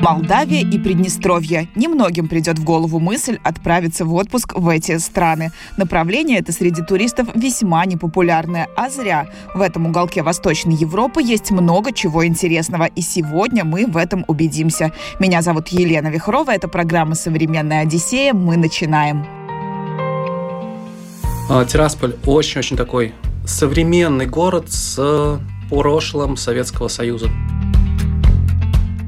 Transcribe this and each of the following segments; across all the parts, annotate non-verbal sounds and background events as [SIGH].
Молдавия и Приднестровье. Немногим придет в голову мысль отправиться в отпуск в эти страны. Направление это среди туристов весьма непопулярное, а зря. В этом уголке Восточной Европы есть много чего интересного, и сегодня мы в этом убедимся. Меня зовут Елена Вихрова, это программа «Современная Одиссея». Мы начинаем. А, Тирасполь очень-очень такой современный город с прошлым Советского Союза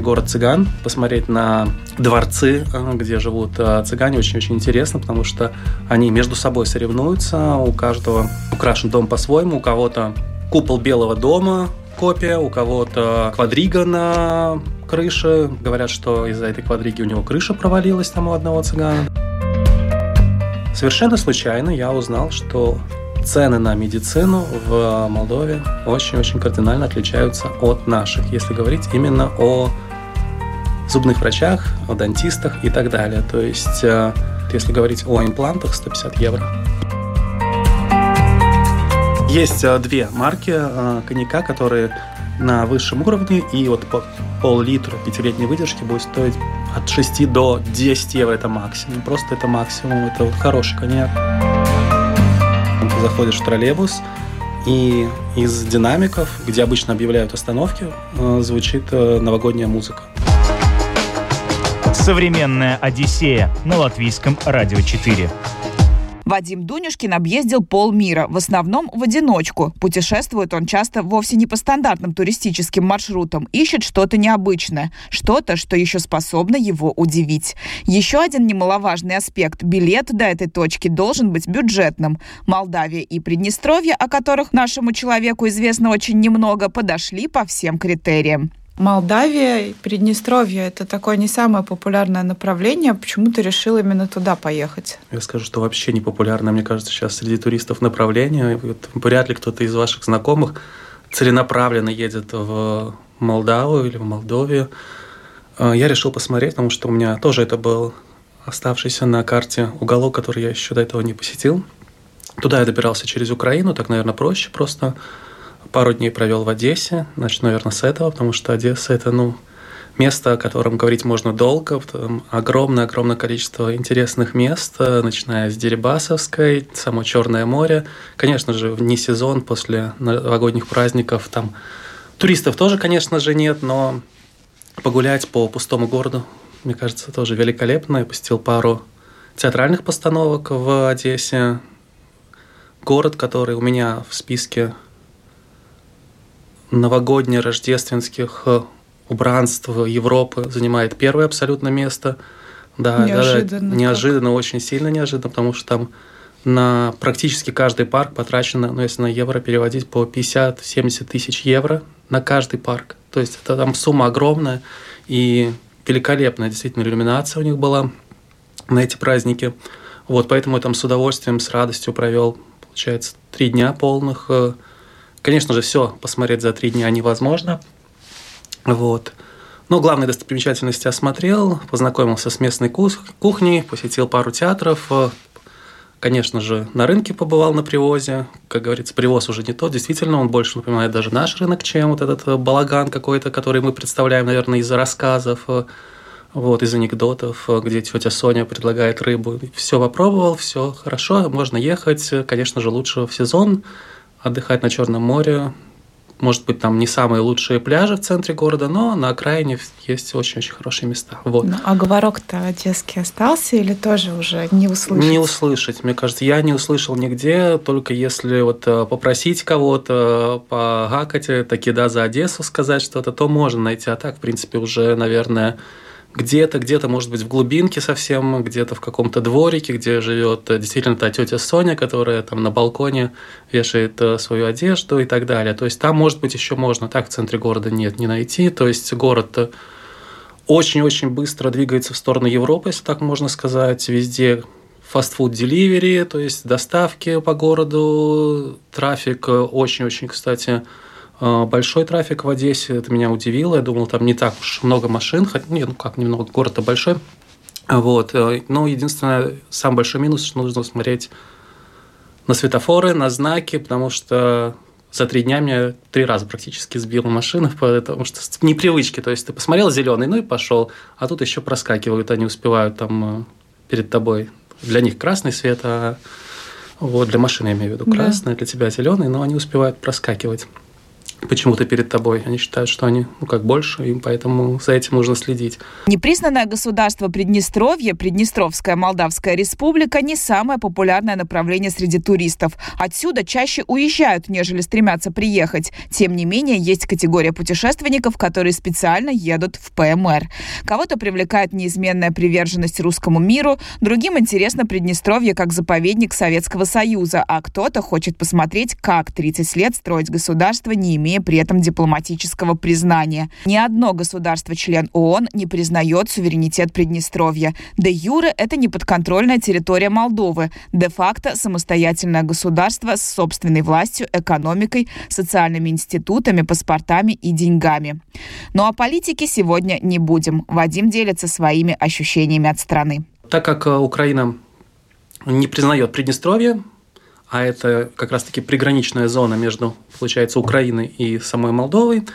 город цыган, посмотреть на дворцы, э, где живут э, цыгане, очень-очень интересно, потому что они между собой соревнуются, у каждого украшен дом по-своему, у кого-то купол Белого дома, копия, у кого-то квадрига на крыше. Говорят, что из-за этой квадриги у него крыша провалилась там у одного цыгана. Совершенно случайно я узнал, что цены на медицину в Молдове очень-очень кардинально отличаются от наших, если говорить именно о зубных врачах, о дантистах и так далее. То есть, э, если говорить о имплантах, 150 евро. Есть э, две марки э, коньяка, которые на высшем уровне, и вот по пол-литра пятилетней выдержки будет стоить от 6 до 10 евро, это максимум. Просто это максимум, это вот хороший коньяк. Ты заходишь в троллейбус, и из динамиков, где обычно объявляют остановки, звучит новогодняя музыка. Современная Одиссея на латвийском радио 4. Вадим Дунюшкин объездил полмира, в основном в одиночку. Путешествует он часто вовсе не по стандартным туристическим маршрутам, ищет что-то необычное, что-то, что еще способно его удивить. Еще один немаловажный аспект – билет до этой точки должен быть бюджетным. Молдавия и Приднестровье, о которых нашему человеку известно очень немного, подошли по всем критериям. Молдавия Приднестровье – это такое не самое популярное направление. Почему ты решил именно туда поехать? Я скажу, что вообще не популярное, мне кажется, сейчас среди туристов направление. Вряд ли кто-то из ваших знакомых целенаправленно едет в Молдаву или в Молдовию. А, я решил посмотреть, потому что у меня тоже это был оставшийся на карте уголок, который я еще до этого не посетил. Туда я добирался через Украину, так, наверное, проще просто пару дней провел в Одессе. Начну, наверное, с этого, потому что Одесса – это, ну, место, о котором говорить можно долго. Огромное-огромное количество интересных мест, э, начиная с Дерибасовской, само Черное море. Конечно же, вне сезон, после новогодних праздников, там туристов тоже, конечно же, нет, но погулять по пустому городу, мне кажется, тоже великолепно. Я посетил пару театральных постановок в Одессе. Город, который у меня в списке новогодне-рождественских э, убранств Европы занимает первое абсолютно место. Да, неожиданно. Да, неожиданно, как? очень сильно неожиданно, потому что там на практически каждый парк потрачено, ну, если на евро переводить, по 50-70 тысяч евро на каждый парк. То есть это там сумма огромная и великолепная действительно иллюминация у них была на эти праздники. Вот, поэтому я там с удовольствием, с радостью провел, получается, три дня полных э, Конечно же, все посмотреть за три дня невозможно. Вот. Но главные достопримечательности осмотрел, познакомился с местной кухней, посетил пару театров, конечно же, на рынке побывал на привозе. Как говорится, привоз уже не тот. Действительно, он больше напоминает даже наш рынок, чем вот этот балаган какой-то, который мы представляем, наверное, из-за рассказов, вот, из анекдотов, где тетя Соня предлагает рыбу. Все попробовал, все хорошо, можно ехать. Конечно же, лучше в сезон отдыхать на Черном море. Может быть, там не самые лучшие пляжи в центре города, но на окраине есть очень-очень хорошие места. Вот. Ну, а говорок-то одесский остался или тоже уже не услышать? Не услышать. Мне кажется, я не услышал нигде, только если вот э, попросить кого-то погакать, таки да, за Одессу сказать что-то, то можно найти. А так, в принципе, уже, наверное, где-то, где-то, может быть, в глубинке совсем, где-то в каком-то дворике, где живет э, действительно та тетя Соня, которая там на балконе вешает э, свою одежду и так далее. То есть там, может быть, еще можно, так в центре города нет, не найти. То есть город э, очень-очень быстро двигается в сторону Европы, если так можно сказать. Везде фастфуд деливери, то есть доставки по городу, трафик очень-очень, кстати, большой трафик в Одессе, это меня удивило. Я думал, там не так уж много машин. Нет, ну как немного, город-то большой. Вот. Но единственное, самый большой минус, что нужно смотреть на светофоры, на знаки, потому что за три дня меня три раза практически сбила машина, [LAUGHS] потому что непривычки. То есть ты посмотрел зеленый, ну и пошел, а тут еще проскакивают, они успевают там э, перед тобой. Для них красный свет, а вот для машины я имею в виду красный, да. для тебя зеленый, но они успевают проскакивать почему-то перед тобой. Они считают, что они ну, как больше, и поэтому за этим нужно следить. Непризнанное государство Приднестровье, Приднестровская Молдавская Республика, не самое популярное направление среди туристов. Отсюда чаще уезжают, нежели стремятся приехать. Тем не менее, есть категория путешественников, которые специально едут в ПМР. Кого-то привлекает неизменная приверженность русскому миру, другим интересно Приднестровье как заповедник Советского Союза, а кто-то хочет посмотреть, как 30 лет строить государство, не имея имея при этом дипломатического признания. Ни одно государство-член ООН не признает суверенитет Приднестровья. Де юре это неподконтрольная территория Молдовы, де-факто самостоятельное государство с собственной властью, экономикой, социальными институтами, паспортами и деньгами. Но о политике сегодня не будем. Вадим делится своими ощущениями от страны. Так как э, Украина не признает Приднестровье, а это как раз-таки приграничная зона между, получается, Украиной и самой Молдовой,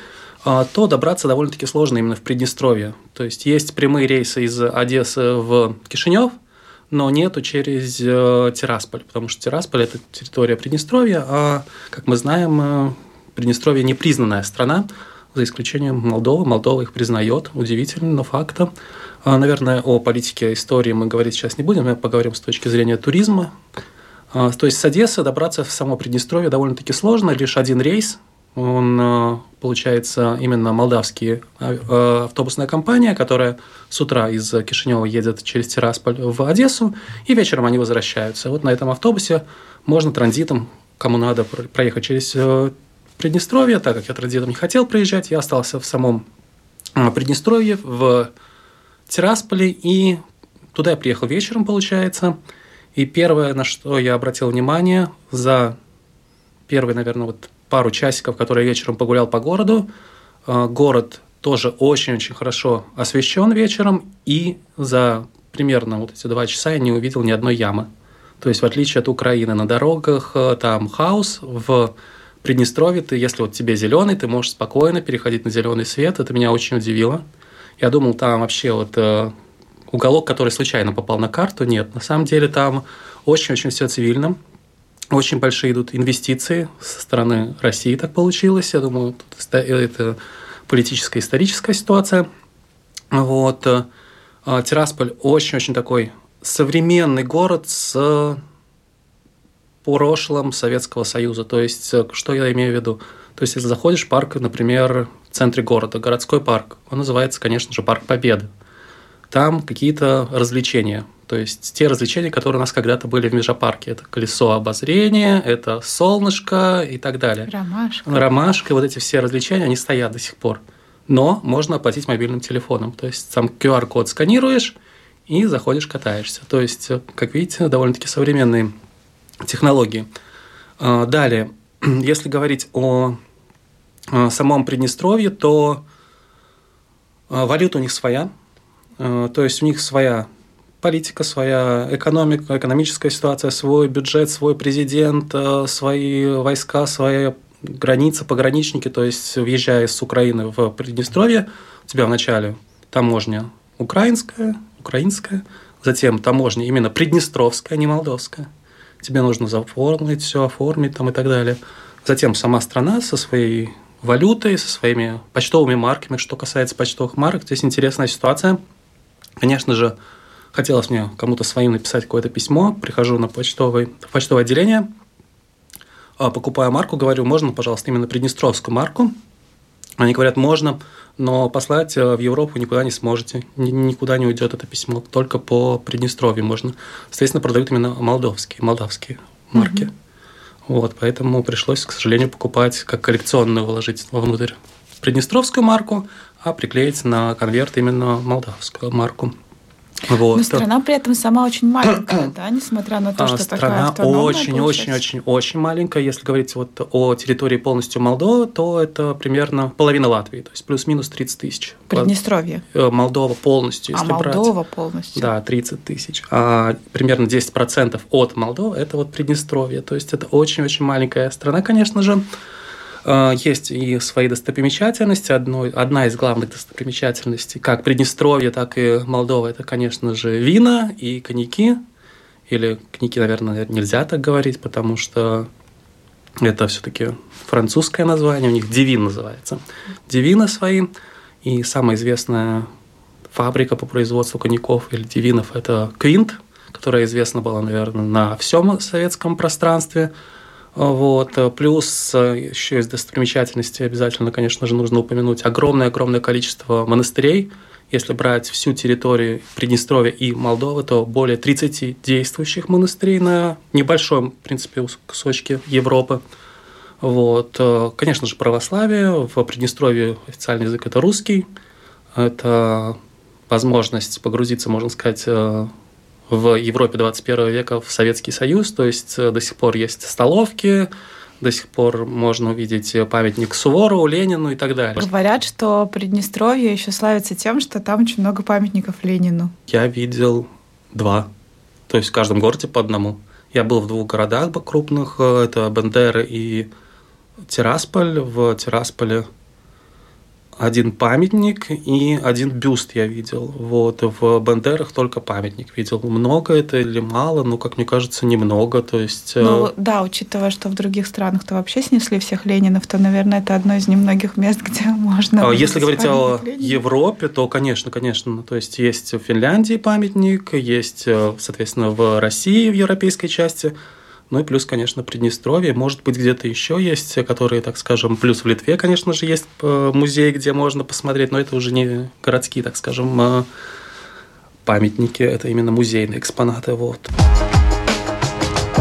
а, то добраться довольно-таки сложно именно в Приднестровье. То есть есть прямые рейсы из Одессы в Кишинев, но нету через э, Тирасполь, потому что Тирасполь – это территория Приднестровья, а, как мы знаем, э, Приднестровье – непризнанная страна, за исключением Молдовы. Молдова их признает, удивительно, но фактом. А, наверное, о политике истории мы говорить сейчас не будем, мы поговорим с точки зрения туризма. А, то есть с Одессы добраться в само Приднестровье довольно-таки сложно, лишь один рейс. Он, а, получается, именно молдавский а, автобусная компания, которая с утра из Кишинева едет через Тирасполь в Одессу, и вечером они возвращаются. Вот на этом автобусе можно транзитом, кому надо, проехать через э, Приднестровье, так как я транзитом не хотел проезжать, я остался в самом Приднестровье, в Тирасполе, и туда я приехал вечером, получается, и первое, на что я обратил внимание за первые, наверное, вот пару часиков, которые вечером погулял по городу, э, город тоже очень-очень хорошо освещен вечером, и за примерно вот эти два часа я не увидел ни одной ямы. То есть, в отличие от Украины, на дорогах э, там хаос, в Приднестровье ты, если вот тебе зеленый, ты можешь спокойно переходить на зеленый свет. Это меня очень удивило. Я думал, там вообще вот э, уголок, который случайно попал на карту, нет. На самом деле там очень-очень все цивильно. Очень большие идут инвестиции со стороны России, так получилось. Я думаю, это политическая историческая ситуация. Вот. А, Тирасполь очень-очень такой современный город с прошлым Советского Союза. То есть, что я имею в виду? То есть, если заходишь в парк, например, в центре города, городской парк, он называется, конечно же, Парк Победы там какие-то развлечения. То есть те развлечения, которые у нас когда-то были в Межапарке. Это колесо обозрения, это солнышко и так далее. Ромашка. Ромашка, вот эти все развлечения, они стоят до сих пор. Но можно оплатить мобильным телефоном. То есть там QR-код сканируешь и заходишь, катаешься. То есть, как видите, довольно-таки современные технологии. А, далее, [CLEARS THROAT] если говорить о самом Приднестровье, то а, валюта у них своя, то есть у них своя политика, своя экономика, экономическая ситуация, свой бюджет, свой президент, э, свои войска, свои границы, пограничники. То есть, въезжая с Украины в Приднестровье, у тебя вначале таможня украинская, украинская, затем таможня именно приднестровская, не молдовская. Тебе нужно заформить все, оформить там и так далее. Затем сама страна со своей валютой, со своими почтовыми марками. Что касается почтовых марок, здесь интересная ситуация – Конечно же, хотелось мне кому-то своим написать какое-то письмо, прихожу на почтовый, в почтовое отделение, а, покупаю марку, говорю, можно, пожалуйста, именно приднестровскую марку. Они говорят, можно, но послать э, в Европу никуда не сможете, никуда не уйдет это письмо, только по Приднестровью можно. Соответственно, продают именно молдовские, молдавские марки. Mm-hmm. Вот, поэтому пришлось, к сожалению, покупать как коллекционную, вложить вовнутрь Приднестровскую марку, а приклеить на конверт именно молдавскую марку. Вот. Но страна при этом сама очень маленькая, [CLEARS THROAT] да, несмотря на то, а, что страна такая очень, очень, очень, очень маленькая. Если говорить вот о территории полностью Молдовы, то это примерно половина Латвии, то есть плюс-минус 30 тысяч. Приднестровье. Э, Молдова полностью, если а, брать. Молдова полностью. Да, 30 тысяч. А примерно 10% от Молдовы – это вот Приднестровье. То есть это очень-очень маленькая страна, конечно же. А, есть и свои достопримечательности. Одной, одна из главных достопримечательностей, как Приднестровье, так и Молдова, это, конечно же, вина и коньяки. Или коньяки, наверное, нельзя так говорить, потому что это все-таки французское название, у них Дивин называется. Дивина свои. И самая известная фабрика по производству коньяков или дивинов – это Квинт, которая известна была, наверное, на всем советском пространстве – вот. Плюс э, еще из достопримечательностей обязательно, конечно же, нужно упомянуть огромное-огромное количество монастырей. Если брать всю территорию Приднестровья и Молдовы, то более 30 действующих монастырей на небольшом, в принципе, кусочке Европы. Вот. Э, конечно же, православие. В Приднестровье официальный язык – это русский. Это возможность погрузиться, можно сказать, э, в Европе 21 века в Советский Союз, то есть э, до сих пор есть столовки, до сих пор можно увидеть памятник Суворову, Ленину и так далее. Говорят, что Приднестровье еще славится тем, что там очень много памятников Ленину. Я видел два, то есть в каждом городе по одному. Я был в двух городах крупных, э, это Бендера и Тирасполь. В Тирасполе один памятник и один бюст я видел. Вот. В Бандерах только памятник видел. Много это или мало? Ну, как мне кажется, немного. То есть... Э, ну, да, учитывая, что в других странах-то вообще снесли всех Ленинов, то, наверное, это одно из немногих мест, [LAUGHS] где можно... А если говорить о Ленина. Европе, то, конечно, конечно. То есть есть в Финляндии памятник, есть, э, соответственно, в России, в европейской части – ну и плюс, конечно, Приднестровье. Может быть, где-то еще есть, которые, так скажем, плюс в Литве, конечно же, есть э, музей, где можно посмотреть, но это уже не городские, так скажем, э, памятники, это именно музейные экспонаты. Вот.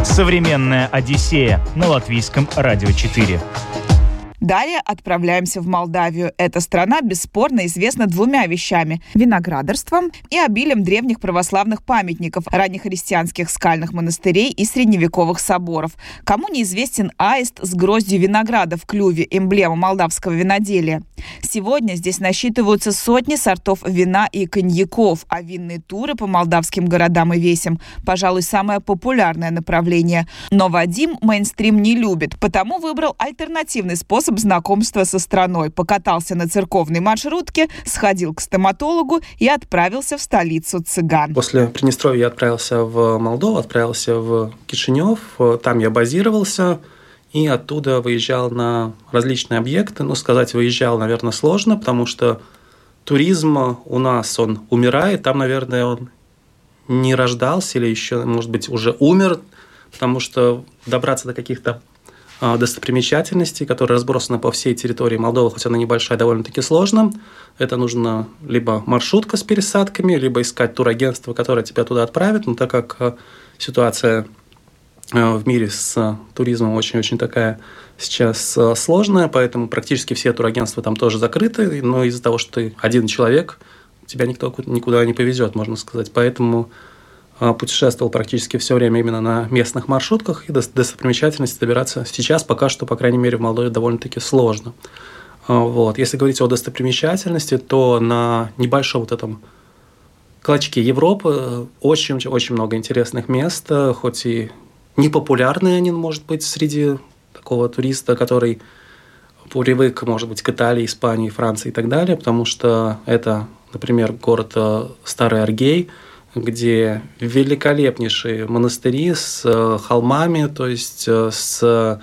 Современная Одиссея на латвийском радио 4. Далее отправляемся в Молдавию. Эта страна бесспорно известна двумя вещами – виноградарством и обилием древних православных памятников, раннехристианских скальных монастырей и средневековых соборов. Кому неизвестен аист с гроздью винограда в клюве, эмблема молдавского виноделия? Сегодня здесь насчитываются сотни сортов вина и коньяков, а винные туры по молдавским городам и весям – пожалуй, самое популярное направление. Но Вадим мейнстрим не любит, потому выбрал альтернативный способ способ знакомства со страной. Покатался на церковной маршрутке, сходил к стоматологу и отправился в столицу цыган. После Приднестровья я отправился в Молдову, отправился в Кишинев. Там я базировался и оттуда выезжал на различные объекты. Ну, сказать выезжал, наверное, сложно, потому что туризм у нас, он умирает. Там, наверное, он не рождался или еще, может быть, уже умер, потому что добраться до каких-то достопримечательностей, которые разбросаны по всей территории Молдовы, хоть она небольшая, довольно-таки сложно. Это нужно либо маршрутка с пересадками, либо искать турагентство, которое тебя туда отправит. Но так как а, ситуация а, в мире с туризмом очень-очень такая сейчас сложная, поэтому практически все турагентства там тоже закрыты, но из-за того, что ты один человек, тебя никто никуда не повезет, можно сказать. Поэтому а, путешествовал практически все время именно на местных маршрутках, и до достопримечательности добираться сейчас пока что, по крайней мере, в Молдове довольно-таки сложно. А, вот. Если говорить о достопримечательности, то на небольшом вот этом клочке Европы очень-очень много интересных мест, хоть и непопулярные они, может быть, среди такого туриста, который привык, может быть, к Италии, Испании, Франции и так далее, потому что это, например, город э, Старый Аргей – где великолепнейшие монастыри с э, холмами, то есть э, с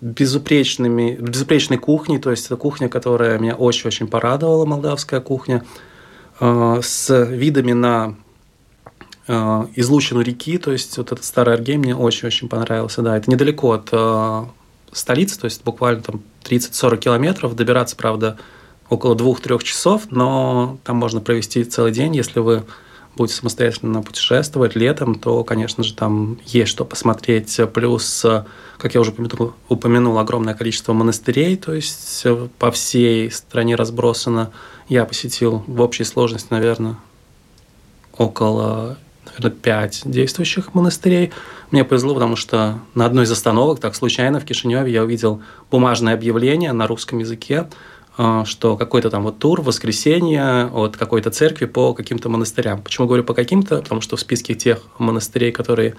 безупречными, безупречной кухней, то есть это кухня, которая меня очень-очень порадовала, молдавская кухня, э, с видами на излучину реки, то есть вот этот старый Аргей мне очень-очень понравился, да, это недалеко от столицы, то есть буквально там 30-40 километров, добираться, правда, около двух-трех часов, но там можно провести целый день, если вы будете самостоятельно путешествовать летом, то, конечно же, там есть что посмотреть. Плюс, как я уже упомянул, упомянул огромное количество монастырей, то есть по всей стране разбросано. Я посетил в общей сложности, наверное, около, наверное, 5 действующих монастырей. Мне повезло, потому что на одной из остановок, так случайно, в Кишиневе я увидел бумажное объявление на русском языке, э, что какой-то там вот тур в воскресенье от какой-то церкви по каким-то монастырям. Почему говорю по каким-то? Потому что в списке тех монастырей, которые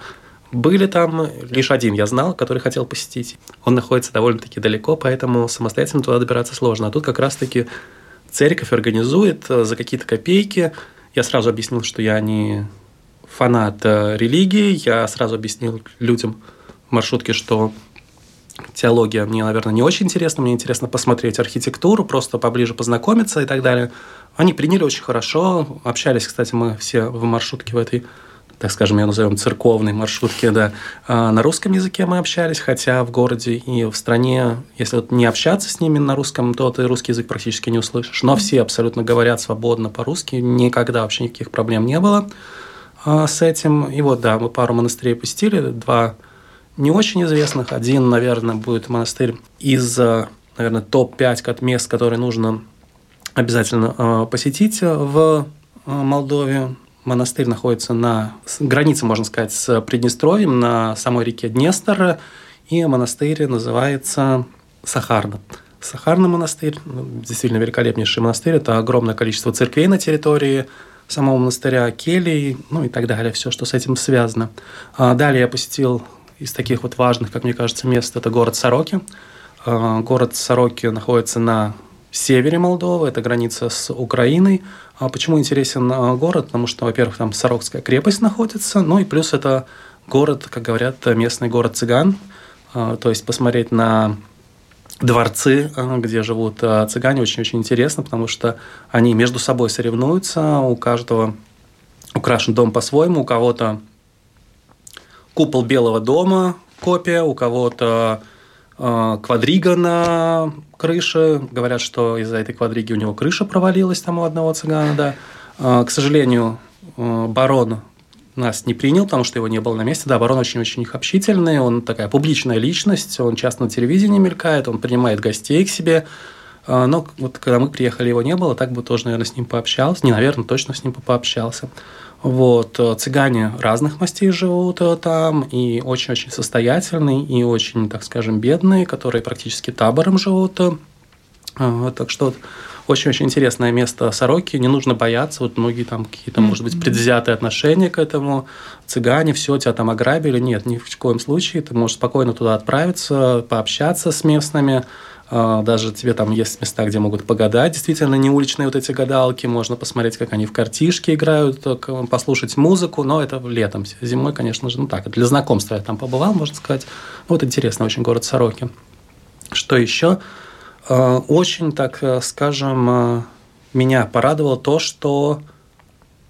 были там, лишь один я знал, который хотел посетить. Он находится довольно-таки далеко, поэтому самостоятельно туда добираться сложно. А тут как раз-таки церковь организует э, за какие-то копейки. Я сразу объяснил, что я не фанат э, религии. Я сразу объяснил людям в маршрутке, что теология мне, наверное, не очень интересна. Мне интересно посмотреть архитектуру, просто поближе познакомиться и так далее. Они приняли очень хорошо. Общались, кстати, мы все в маршрутке в этой так скажем, ее назовем церковной маршрутке, да, а на русском языке мы общались, хотя в городе и в стране, если вот не общаться с ними на русском, то ты русский язык практически не услышишь. Но все абсолютно говорят свободно по-русски, никогда вообще никаких проблем не было. А, с этим. И вот, да, мы пару монастырей посетили, два не очень известных. Один, наверное, будет монастырь из, а, наверное, топ-5 мест, которые нужно обязательно а, посетить в Молдове. Монастырь находится на границе, можно сказать, с Приднестровьем, на самой реке Днестр. И монастырь называется Сахарна. Сахарный монастырь, ну, действительно великолепнейший монастырь. Это огромное количество церквей на территории самого монастыря келий, ну и так далее, все, что с этим связано. А далее я посетил из таких вот важных, как мне кажется, мест, это город Сороки. А, город Сороки находится на севере Молдовы, это граница с Украиной. А почему интересен а, город? Потому что, во-первых, там Сорокская крепость находится, ну и плюс это город, как говорят, местный город цыган, то есть посмотреть на дворцы, э, где живут э, цыгане, очень-очень интересно, потому что они между собой соревнуются, у каждого украшен дом по-своему, у кого-то купол Белого дома, копия, у кого-то э, квадрига на крыше. Говорят, что из-за этой квадриги у него крыша провалилась там у одного цыгана, да. К сожалению, барон нас не принял, потому что его не было на месте. Да, барон очень-очень общительный, он такая публичная личность, он часто на телевидении мелькает, он принимает гостей к себе. Но вот когда мы приехали, его не было, так бы тоже, наверное, с ним пообщался. Не, наверное, точно с ним пообщался. Вот. Э, цыгане разных мастей живут э, там, и очень-очень состоятельные, и очень, так скажем, бедные, которые практически табором живут. Э, так что очень-очень интересное место Сороки, не нужно бояться, вот многие там какие-то, может быть, предвзятые отношения к этому, цыгане, все, тебя там ограбили, нет, ни в коем случае, ты можешь спокойно туда отправиться, пообщаться с местными, даже тебе там есть места, где могут погадать. Действительно, не уличные вот эти гадалки. Можно посмотреть, как они в картишки играют, послушать музыку. Но это летом. Зимой, конечно же, ну так. Для знакомства я там побывал, можно сказать. Вот интересно очень город Сороки. Что еще? Э, очень, так э, скажем, э, меня порадовало то, что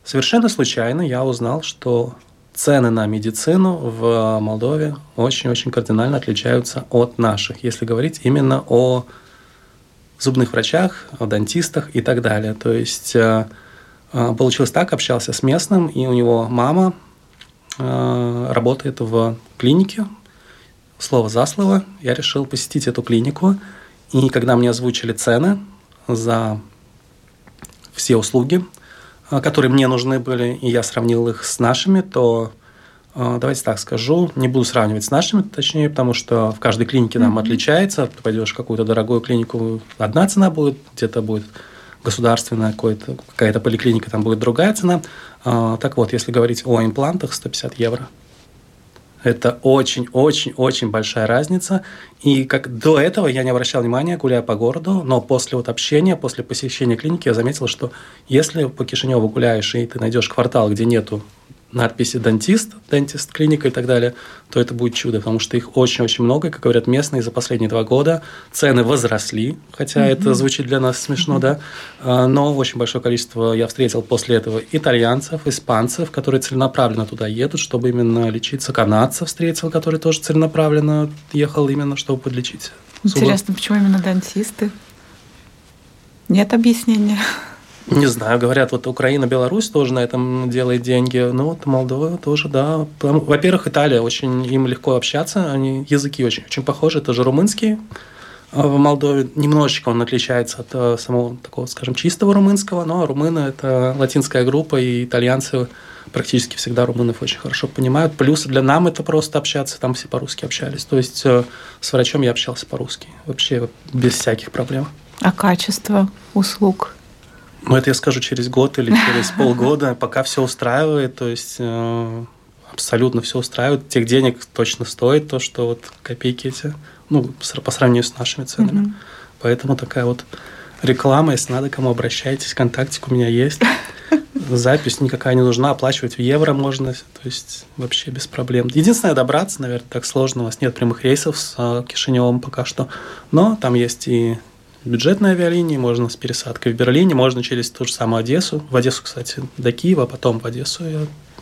совершенно случайно я узнал, что цены на медицину в Молдове очень-очень кардинально отличаются от наших, если говорить именно о зубных врачах, о дантистах и так далее. То есть получилось так, общался с местным, и у него мама работает в клинике, слово за слово, я решил посетить эту клинику – и когда мне озвучили цены за все услуги, э, которые мне нужны были, и я сравнил их с нашими, то э, давайте так скажу, не буду сравнивать с нашими, точнее, потому что в каждой клинике нам mm-hmm. отличается. Ты пойдешь в какую-то дорогую клинику, одна цена будет, где-то будет государственная какая-то поликлиника, там будет другая цена. Э, так вот, если говорить о имплантах, 150 евро – это очень-очень-очень большая разница. И как до этого я не обращал внимания, гуляя по городу, но после вот общения, после посещения клиники я заметил, что если по Кишиневу гуляешь и ты найдешь квартал, где нету надписи «дантист», «дентист», клиника и так далее, то это будет чудо, потому что их очень-очень много, и, как говорят местные, за последние два года цены возросли, хотя mm-hmm. это звучит для нас смешно, mm-hmm. да, а, но очень большое количество я встретил после этого итальянцев, испанцев, которые целенаправленно туда едут, чтобы именно лечиться, канадцев встретил, который тоже целенаправленно ехал именно, чтобы подлечить. Интересно, почему именно дантисты? Нет объяснения. Не знаю, говорят, вот Украина, Беларусь тоже на этом делает деньги. Ну, вот Молдова тоже, да. Во-первых, Италия, очень им легко общаться, они языки очень, очень похожи, это же румынский. в Молдове. Немножечко он отличается от э, самого такого, скажем, чистого румынского, но румыны – это латинская группа, и итальянцы практически всегда румынов очень хорошо понимают. Плюс для нам это просто общаться, там все по-русски общались. То есть э, с врачом я общался по-русски, вообще без всяких проблем. А качество услуг? Ну, это я скажу через год или через полгода, пока все устраивает, то есть э, абсолютно все устраивает. Тех денег точно стоит то, что вот копейки эти ну, по сравнению с нашими ценами. Угу. Поэтому такая вот реклама, если надо, кому обращайтесь, контактик у меня есть. Запись никакая не нужна, оплачивать в евро можно, то есть вообще без проблем. Единственное, добраться, наверное, так сложно, у нас нет прямых рейсов с а, Кишиневым пока что, но там есть и бюджетные авиалинии, можно с пересадкой в Берлине, можно через ту же самую Одессу. В Одессу, кстати, до Киева, а потом в Одессу я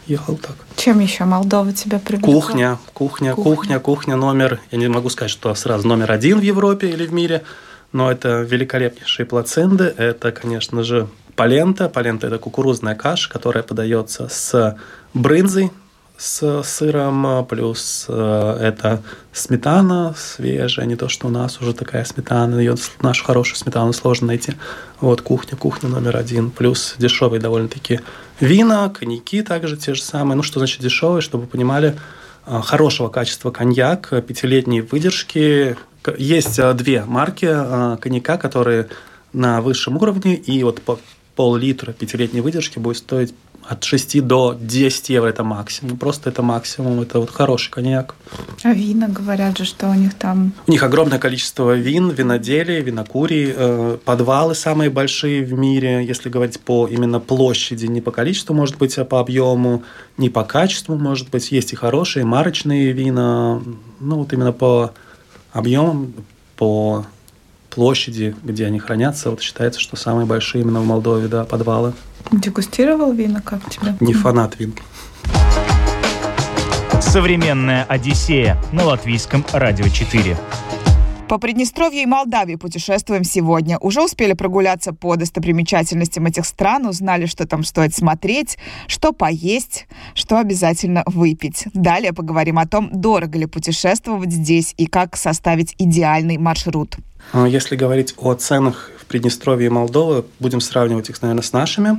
ехал так. Чем еще Молдова тебя привлекла? Кухня, кухня, кухня, кухня, кухня, номер. Я не могу сказать, что сразу номер один в Европе или в мире, но это великолепнейшие плаценты. Это, конечно же, полента. Полента – это кукурузная каша, которая подается с брынзой, с сыром, плюс э, это сметана свежая, не то, что у нас уже такая сметана, ее, нашу хорошую сметану сложно найти. Вот кухня, кухня номер один, плюс дешевые довольно-таки вина, коньяки также те же самые. Ну, что значит дешевые, чтобы вы понимали, э, хорошего качества коньяк, пятилетней выдержки. Есть э, две марки коньяка, которые на высшем уровне, и вот по пол-литра пятилетней выдержки будет стоить от 6 до 10 евро это максимум. Просто это максимум. Это вот хороший коньяк. А вина, говорят же, что у них там... У них огромное количество вин, виноделий, винокурий, э, подвалы самые большие в мире, если говорить по именно площади, не по количеству, может быть, а по объему, не по качеству, может быть. Есть и хорошие марочные вина, ну вот именно по объемам, по площади, где они хранятся, вот считается, что самые большие именно в Молдове, да, подвалы. Дегустировал вина, как тебе? Не фанат вин. Современная Одиссея на латвийском радио 4. По Приднестровью и Молдавии путешествуем сегодня. Уже успели прогуляться по достопримечательностям этих стран, узнали, что там стоит смотреть, что поесть, что обязательно выпить. Далее поговорим о том, дорого ли путешествовать здесь и как составить идеальный маршрут. А если говорить о ценах в Приднестровье и Молдове, будем сравнивать их, наверное, с нашими.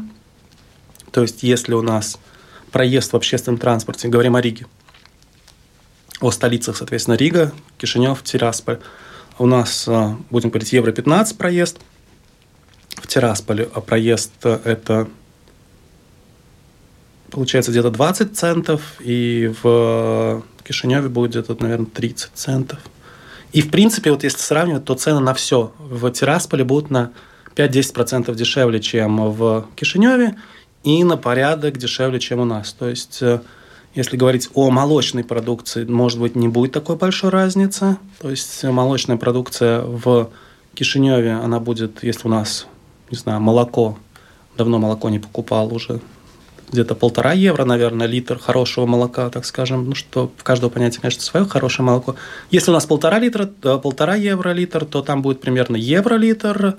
То есть, если у нас проезд в общественном транспорте, говорим о Риге, о столицах, соответственно, Рига, Кишинев, Тирасполь, у нас, а, будем говорить, евро 15 проезд, в Тирасполе а проезд это получается где-то 20 центов, и в Кишиневе будет где-то, наверное, 30 центов – и, в принципе, вот если сравнивать, то цены на все в Тирасполе будут на 5-10% дешевле, чем в Кишиневе, и на порядок дешевле, чем у нас. То есть, э, если говорить о молочной продукции, может быть, не будет такой большой разницы. То есть, молочная продукция в Кишиневе, она будет, если у нас, не знаю, молоко, давно молоко не покупал уже, где-то полтора евро, наверное, литр хорошего молока, так скажем. Ну, что в каждого понятия, конечно, свое хорошее молоко. Если у нас полтора литра, полтора евро литр, то там будет примерно евро литр.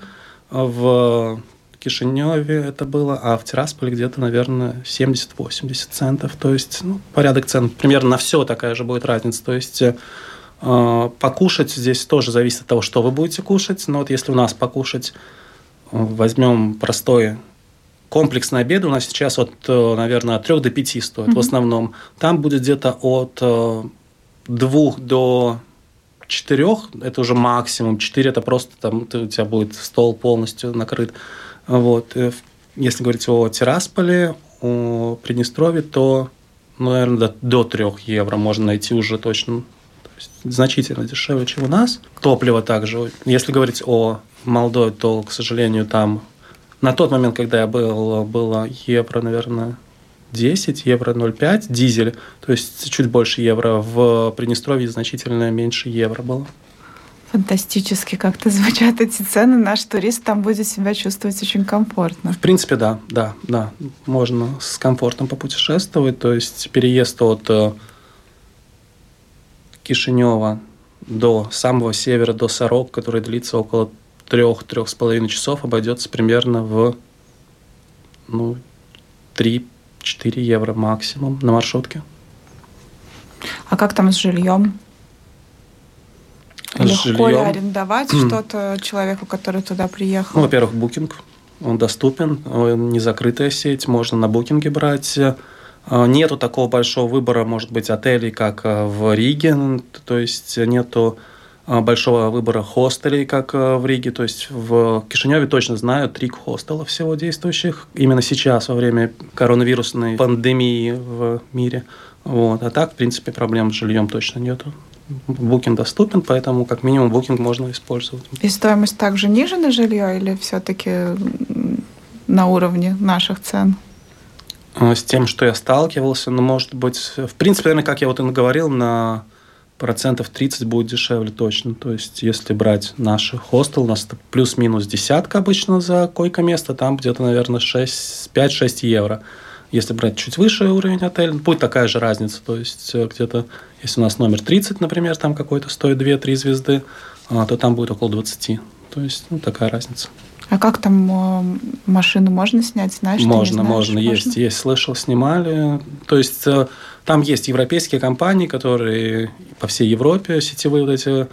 В Кишиневе это было, а в Тирасполе где-то, наверное, 70-80 центов. То есть ну, порядок цен примерно на все такая же будет разница. То есть э, покушать здесь тоже зависит от того, что вы будете кушать. Но вот если у нас покушать, возьмем простое комплексные обеды у нас сейчас от, э, наверное, от 3 до 5 стоят mm-hmm. в основном. Там будет где-то от 2 э, до 4, это уже максимум. 4 это просто там у тебя будет стол полностью накрыт. Вот. Э, если говорить о Тирасполе, о Приднестровье, то, ну, наверное, до, до 3 евро можно найти уже точно. Значительно дешевле, чем у нас. Топливо также. Если говорить о Молдове, то, к сожалению, там на тот момент, когда я был, было евро, наверное, 10, евро 0,5, дизель, то есть чуть больше евро. В Приднестровье значительно меньше евро было. Фантастически как-то [LAUGHS] звучат эти цены. Наш турист там будет себя чувствовать очень комфортно. В принципе, да, да, да. Можно с комфортом попутешествовать. То есть переезд от э, Кишинева до самого севера, до Сорок, который длится около трех-трех с половиной часов обойдется примерно в ну, 3-4 евро максимум на маршрутке. А как там с жильем? Легко ли арендовать что-то человеку, который туда приехал? Ну, во-первых, букинг. Он доступен, он не закрытая сеть, можно на букинге брать. А, нету такого большого выбора, может быть, отелей, как а, в Риге, то есть нету а, большого выбора хостелей, как в Риге. То есть в Кишиневе точно знаю три хостела всего действующих. Именно сейчас, во время коронавирусной пандемии в мире. Вот. А так, в принципе, проблем с жильем точно нету. Букинг доступен, поэтому как минимум букинг можно использовать. И стоимость также ниже на жилье или все-таки на уровне наших цен? А, с тем, что я сталкивался, но, может быть, в принципе, наверное, как я вот и говорил, на процентов 30 будет дешевле точно. То есть, если брать наш хостел, у нас плюс-минус десятка обычно за койко-место, там где-то, наверное, 5-6 евро. Если брать чуть выше уровень отеля, будет такая же разница. То есть, э, где-то, если у нас номер 30, например, там какой-то стоит 2-3 звезды, а, то там будет около 20. То есть, ну, такая разница. А как там э, машину можно снять, знаешь? Можно, знаешь, можно, можно, есть, есть, слышал, снимали. То есть э, там есть европейские компании, которые по всей Европе сетевые вот эти,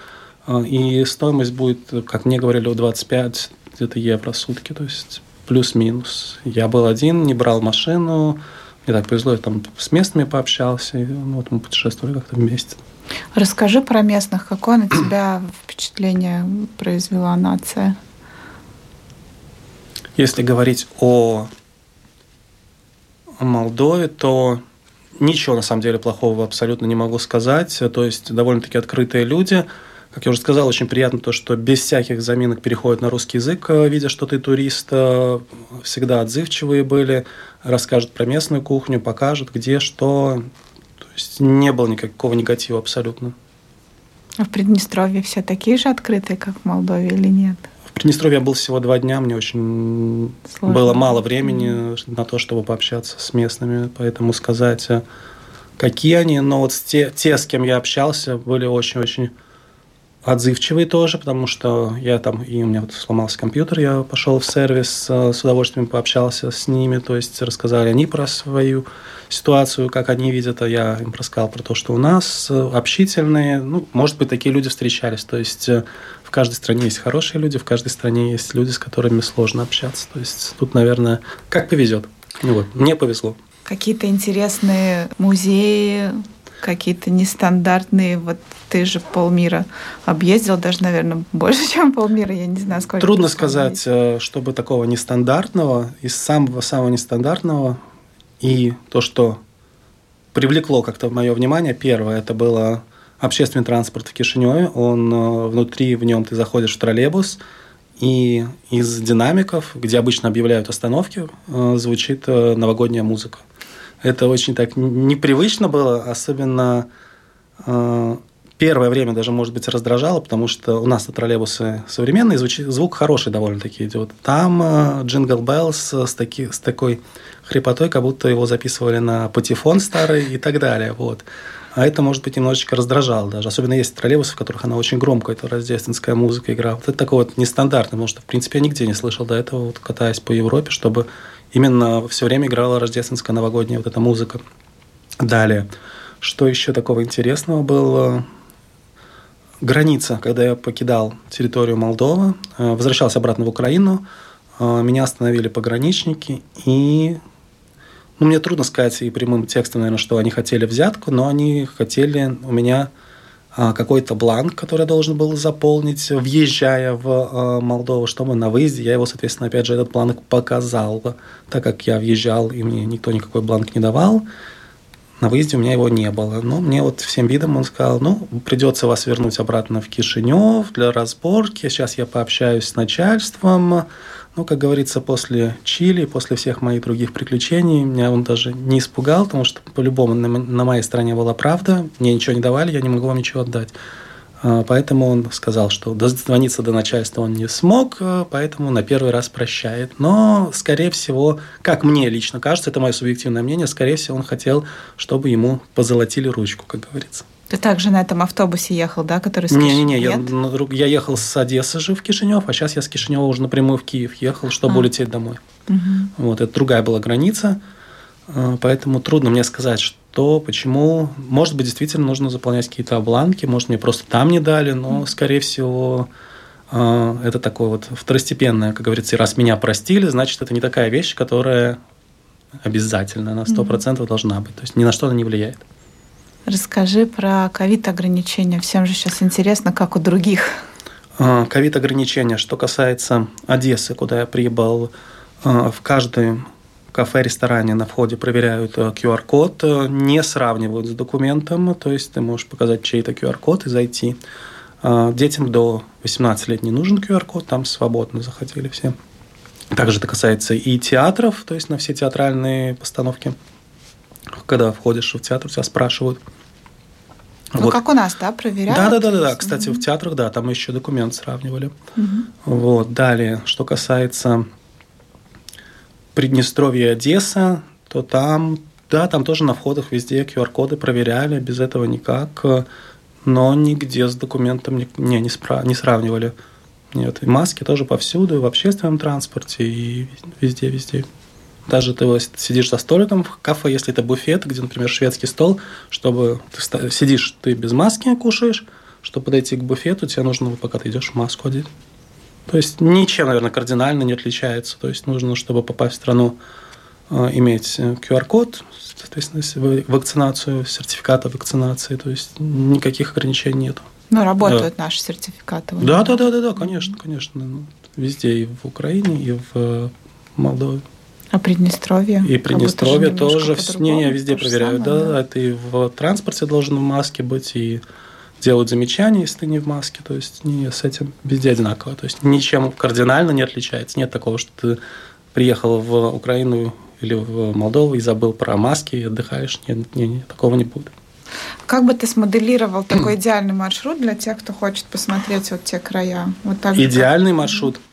э, и стоимость будет, как мне говорили, 25 где-то евро в сутки, то есть плюс-минус. Я был один, не брал машину, мне так повезло, я там с местными пообщался, и ну, вот мы путешествовали как-то вместе. Расскажи про местных, какое на тебя [CLEARS THROAT] впечатление произвела нация? Если говорить о Молдове, то ничего на самом деле плохого абсолютно не могу сказать. То есть довольно-таки открытые люди. Как я уже сказал, очень приятно то, что без всяких заминок переходят на русский язык, э, видя, что ты турист. Э, всегда отзывчивые были, расскажут про местную кухню, покажут, где, что. То есть не было никакого негатива абсолютно. А в Приднестровье все такие же открытые, как в Молдове или нет? Приднестровье я был всего два дня, мне очень Сложно. было мало времени на то, чтобы пообщаться с местными, поэтому сказать, э, какие они, но вот те, те, с кем я общался, были очень-очень отзывчивые тоже, потому что я там, и у меня вот сломался компьютер, я пошел в сервис, э, с удовольствием пообщался с ними, то есть рассказали они про свою ситуацию, как они видят, а я им рассказал про то, что у нас э, общительные, ну, может быть, такие люди встречались, то есть э, в каждой стране есть хорошие люди, в каждой стране есть люди, с которыми сложно общаться, то есть тут, наверное, как повезет. Ну вот, мне повезло. Какие-то интересные музеи, какие-то нестандартные. Вот ты же полмира объездил, даже, наверное, больше, [LAUGHS] чем полмира. Я не знаю, сколько. Трудно сказать, э, чтобы такого нестандартного, из самого-самого нестандартного, и то, что привлекло как-то мое внимание, первое, это было общественный транспорт в Кишиневе. Он э, внутри, в нем ты заходишь в троллейбус, и из динамиков, где обычно объявляют остановки, э, звучит новогодняя музыка. Это очень так непривычно было, особенно э, первое время даже, может быть, раздражало, потому что у нас троллейбусы современные, звучит, звук хороший довольно-таки идет. Там Jingle Bells с, таки, с такой хрипотой, как будто его записывали на патефон старый и так далее. Вот. А это, может быть, немножечко раздражало даже. Особенно есть троллейбусы, в которых она очень громко, это рождественская музыка играла. Вот это такой вот нестандартный, потому что, в принципе, я нигде не слышал до этого, вот, катаясь по Европе, чтобы именно все время играла рождественская новогодняя вот эта музыка. Далее, что еще такого интересного было? Граница, когда я покидал территорию Молдовы, э, возвращался обратно в Украину, э, меня остановили пограничники, и ну, мне трудно сказать и прямым текстом, наверное, что они хотели взятку, но они хотели у меня какой-то бланк, который я должен был заполнить, въезжая в а, Молдову, чтобы на выезде. Я его, соответственно, опять же, этот бланк показал, так как я въезжал, и мне никто никакой бланк не давал, на выезде у меня его не было. Но мне вот всем видом он сказал, ну, придется вас вернуть обратно в Кишинев для разборки, сейчас я пообщаюсь с начальством, ну, как говорится, после Чили, после всех моих других приключений, меня он даже не испугал, потому что по-любому на, на моей стороне была правда, мне ничего не давали, я не могу вам ничего отдать. А, поэтому он сказал, что дозвониться до начальства он не смог, а, поэтому на первый раз прощает. Но, скорее всего, как мне лично кажется, это мое субъективное мнение, скорее всего, он хотел, чтобы ему позолотили ручку, как говорится. Ты также на этом автобусе ехал, да, который с Не-не-не, я, я ехал с Одессы же в Кишинев, а сейчас я с Кишинева уже напрямую в Киев ехал, чтобы а. улететь домой. Угу. Вот, это другая была граница. Э, поэтому трудно мне сказать, что, почему. Может быть, действительно нужно заполнять какие-то обланки, может, мне просто там не дали, но, скорее всего, э, это такое вот второстепенное, как говорится, раз меня простили, значит, это не такая вещь, которая обязательно на 100% mm-hmm. должна быть. То есть ни на что она не влияет. Расскажи про ковид-ограничения. Всем же сейчас интересно, как у других. А, ковид-ограничения. Что касается Одессы, куда я прибыл, а, в каждом кафе, ресторане на входе проверяют QR-код, э, не сравнивают с документом, то есть ты можешь показать чей-то QR-код и зайти. А, детям до 18 лет не нужен QR-код, там свободно заходили все. Также это касается и театров, то есть на все театральные постановки. Когда входишь в театр, тебя спрашивают – ну, вот. как у нас, да, проверяют? Да, да, да, да, да. Кстати, угу. в театрах, да, там еще документ сравнивали. Угу. Вот. Далее, что касается Приднестровья и Одесса, то там, да, там тоже на входах везде QR-коды проверяли, без этого никак, но нигде с документом не, не, не, спра- не сравнивали. Нет, и маски тоже повсюду, и в общественном транспорте, и везде, везде. Даже ты сидишь за столиком в кафе, если это буфет, где, например, шведский стол, чтобы ты сидишь, ты без маски кушаешь, чтобы подойти к буфету, тебе нужно, пока ты идешь, маску одеть. То есть ничем, наверное, кардинально не отличается. То есть нужно, чтобы попасть в страну, э, иметь QR-код, соответственно, вакцинацию, сертификат о вакцинации. То есть никаких ограничений нет. Ну, работают да. наши сертификаты. Да, да, да, да, да, конечно, конечно. Ну, везде, и в Украине, и в Молдове. А Приднестровье? И Приднестровье тоже, не, не, везде проверяют. Да, да, ты в транспорте должен в маске быть, и делают замечания, если ты не в маске. То есть не, с этим везде одинаково. То есть ничем кардинально не отличается. Нет такого, что ты приехал в Украину или в Молдову и забыл про маски и отдыхаешь. Нет, нет, нет такого не будет. Как бы ты смоделировал такой идеальный маршрут для тех, кто хочет посмотреть вот те края? Вот так идеальный как... маршрут –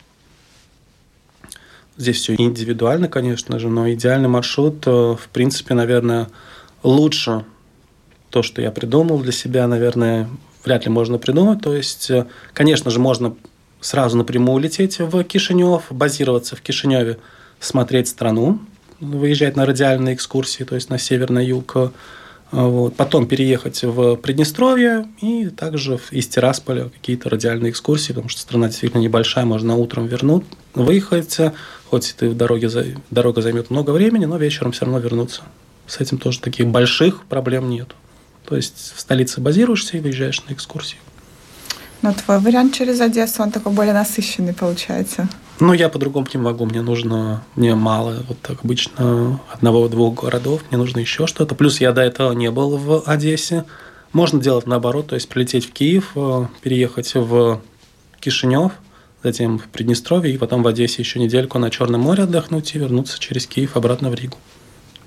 Здесь все индивидуально, конечно же, но идеальный маршрут, э, в принципе, наверное, лучше то, что я придумал для себя, наверное, вряд ли можно придумать. То есть, э, конечно же, можно сразу напрямую лететь в Кишинев, базироваться в Кишиневе, смотреть страну, выезжать на радиальные экскурсии, то есть на север, на юг, вот. Потом переехать в Приднестровье и также из Тирасполя какие-то радиальные экскурсии, потому что страна действительно небольшая, можно утром вернуть, выехать, хоть ты в дороге, дорога займет много времени, но вечером все равно вернуться. С этим тоже таких больших проблем нет. То есть в столице базируешься и выезжаешь на экскурсию. Но твой вариант через Одессу, он такой более насыщенный получается. Ну, я по-другому не могу. Мне нужно, мне мало, вот так обычно, одного-двух городов. Мне нужно еще что-то. Плюс я до этого не был в Одессе. Можно делать наоборот, то есть прилететь в Киев, э, переехать в Кишинев, затем в Приднестровье, и потом в Одессе еще недельку на Черном море отдохнуть и вернуться через Киев обратно в Ригу.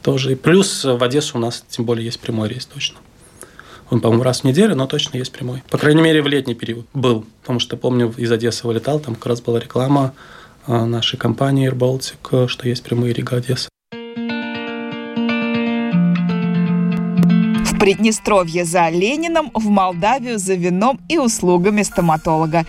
Тоже. И плюс в Одессу у нас тем более есть прямой рейс точно. Он, по-моему, раз в неделю, но точно есть прямой. По крайней мере, в летний период был. Потому что, помню, из Одессы вылетал, там как раз была реклама а, нашей компании Air Baltic, что есть прямые Рига-Одесса. В Приднестровье за Лениным, в Молдавию за вином и услугами стоматолога.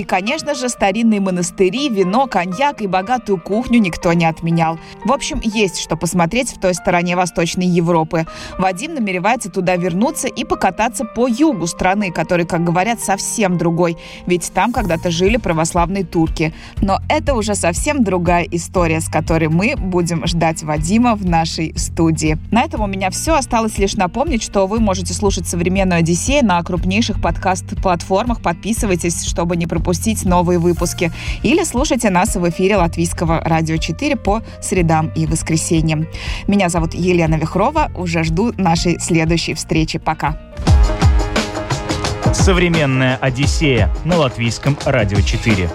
И, конечно же, старинные монастыри, вино, коньяк и богатую кухню никто не отменял. В общем, есть что посмотреть в той стороне Восточной Европы. Вадим намеревается туда вернуться и покататься по югу страны, который, как говорят, совсем другой. Ведь там когда-то жили православные турки. Но это уже совсем другая история, с которой мы будем ждать Вадима в нашей студии. На этом у меня все. Осталось лишь напомнить, что вы можете слушать «Современную Одиссею» на крупнейших подкаст-платформах. Подписывайтесь, чтобы не пропустить пропустить новые выпуски. Или слушайте нас в эфире Латвийского радио 4 по средам и воскресеньям. Меня зовут Елена Вихрова. Уже жду нашей следующей встречи. Пока. Современная Одиссея на Латвийском радио 4.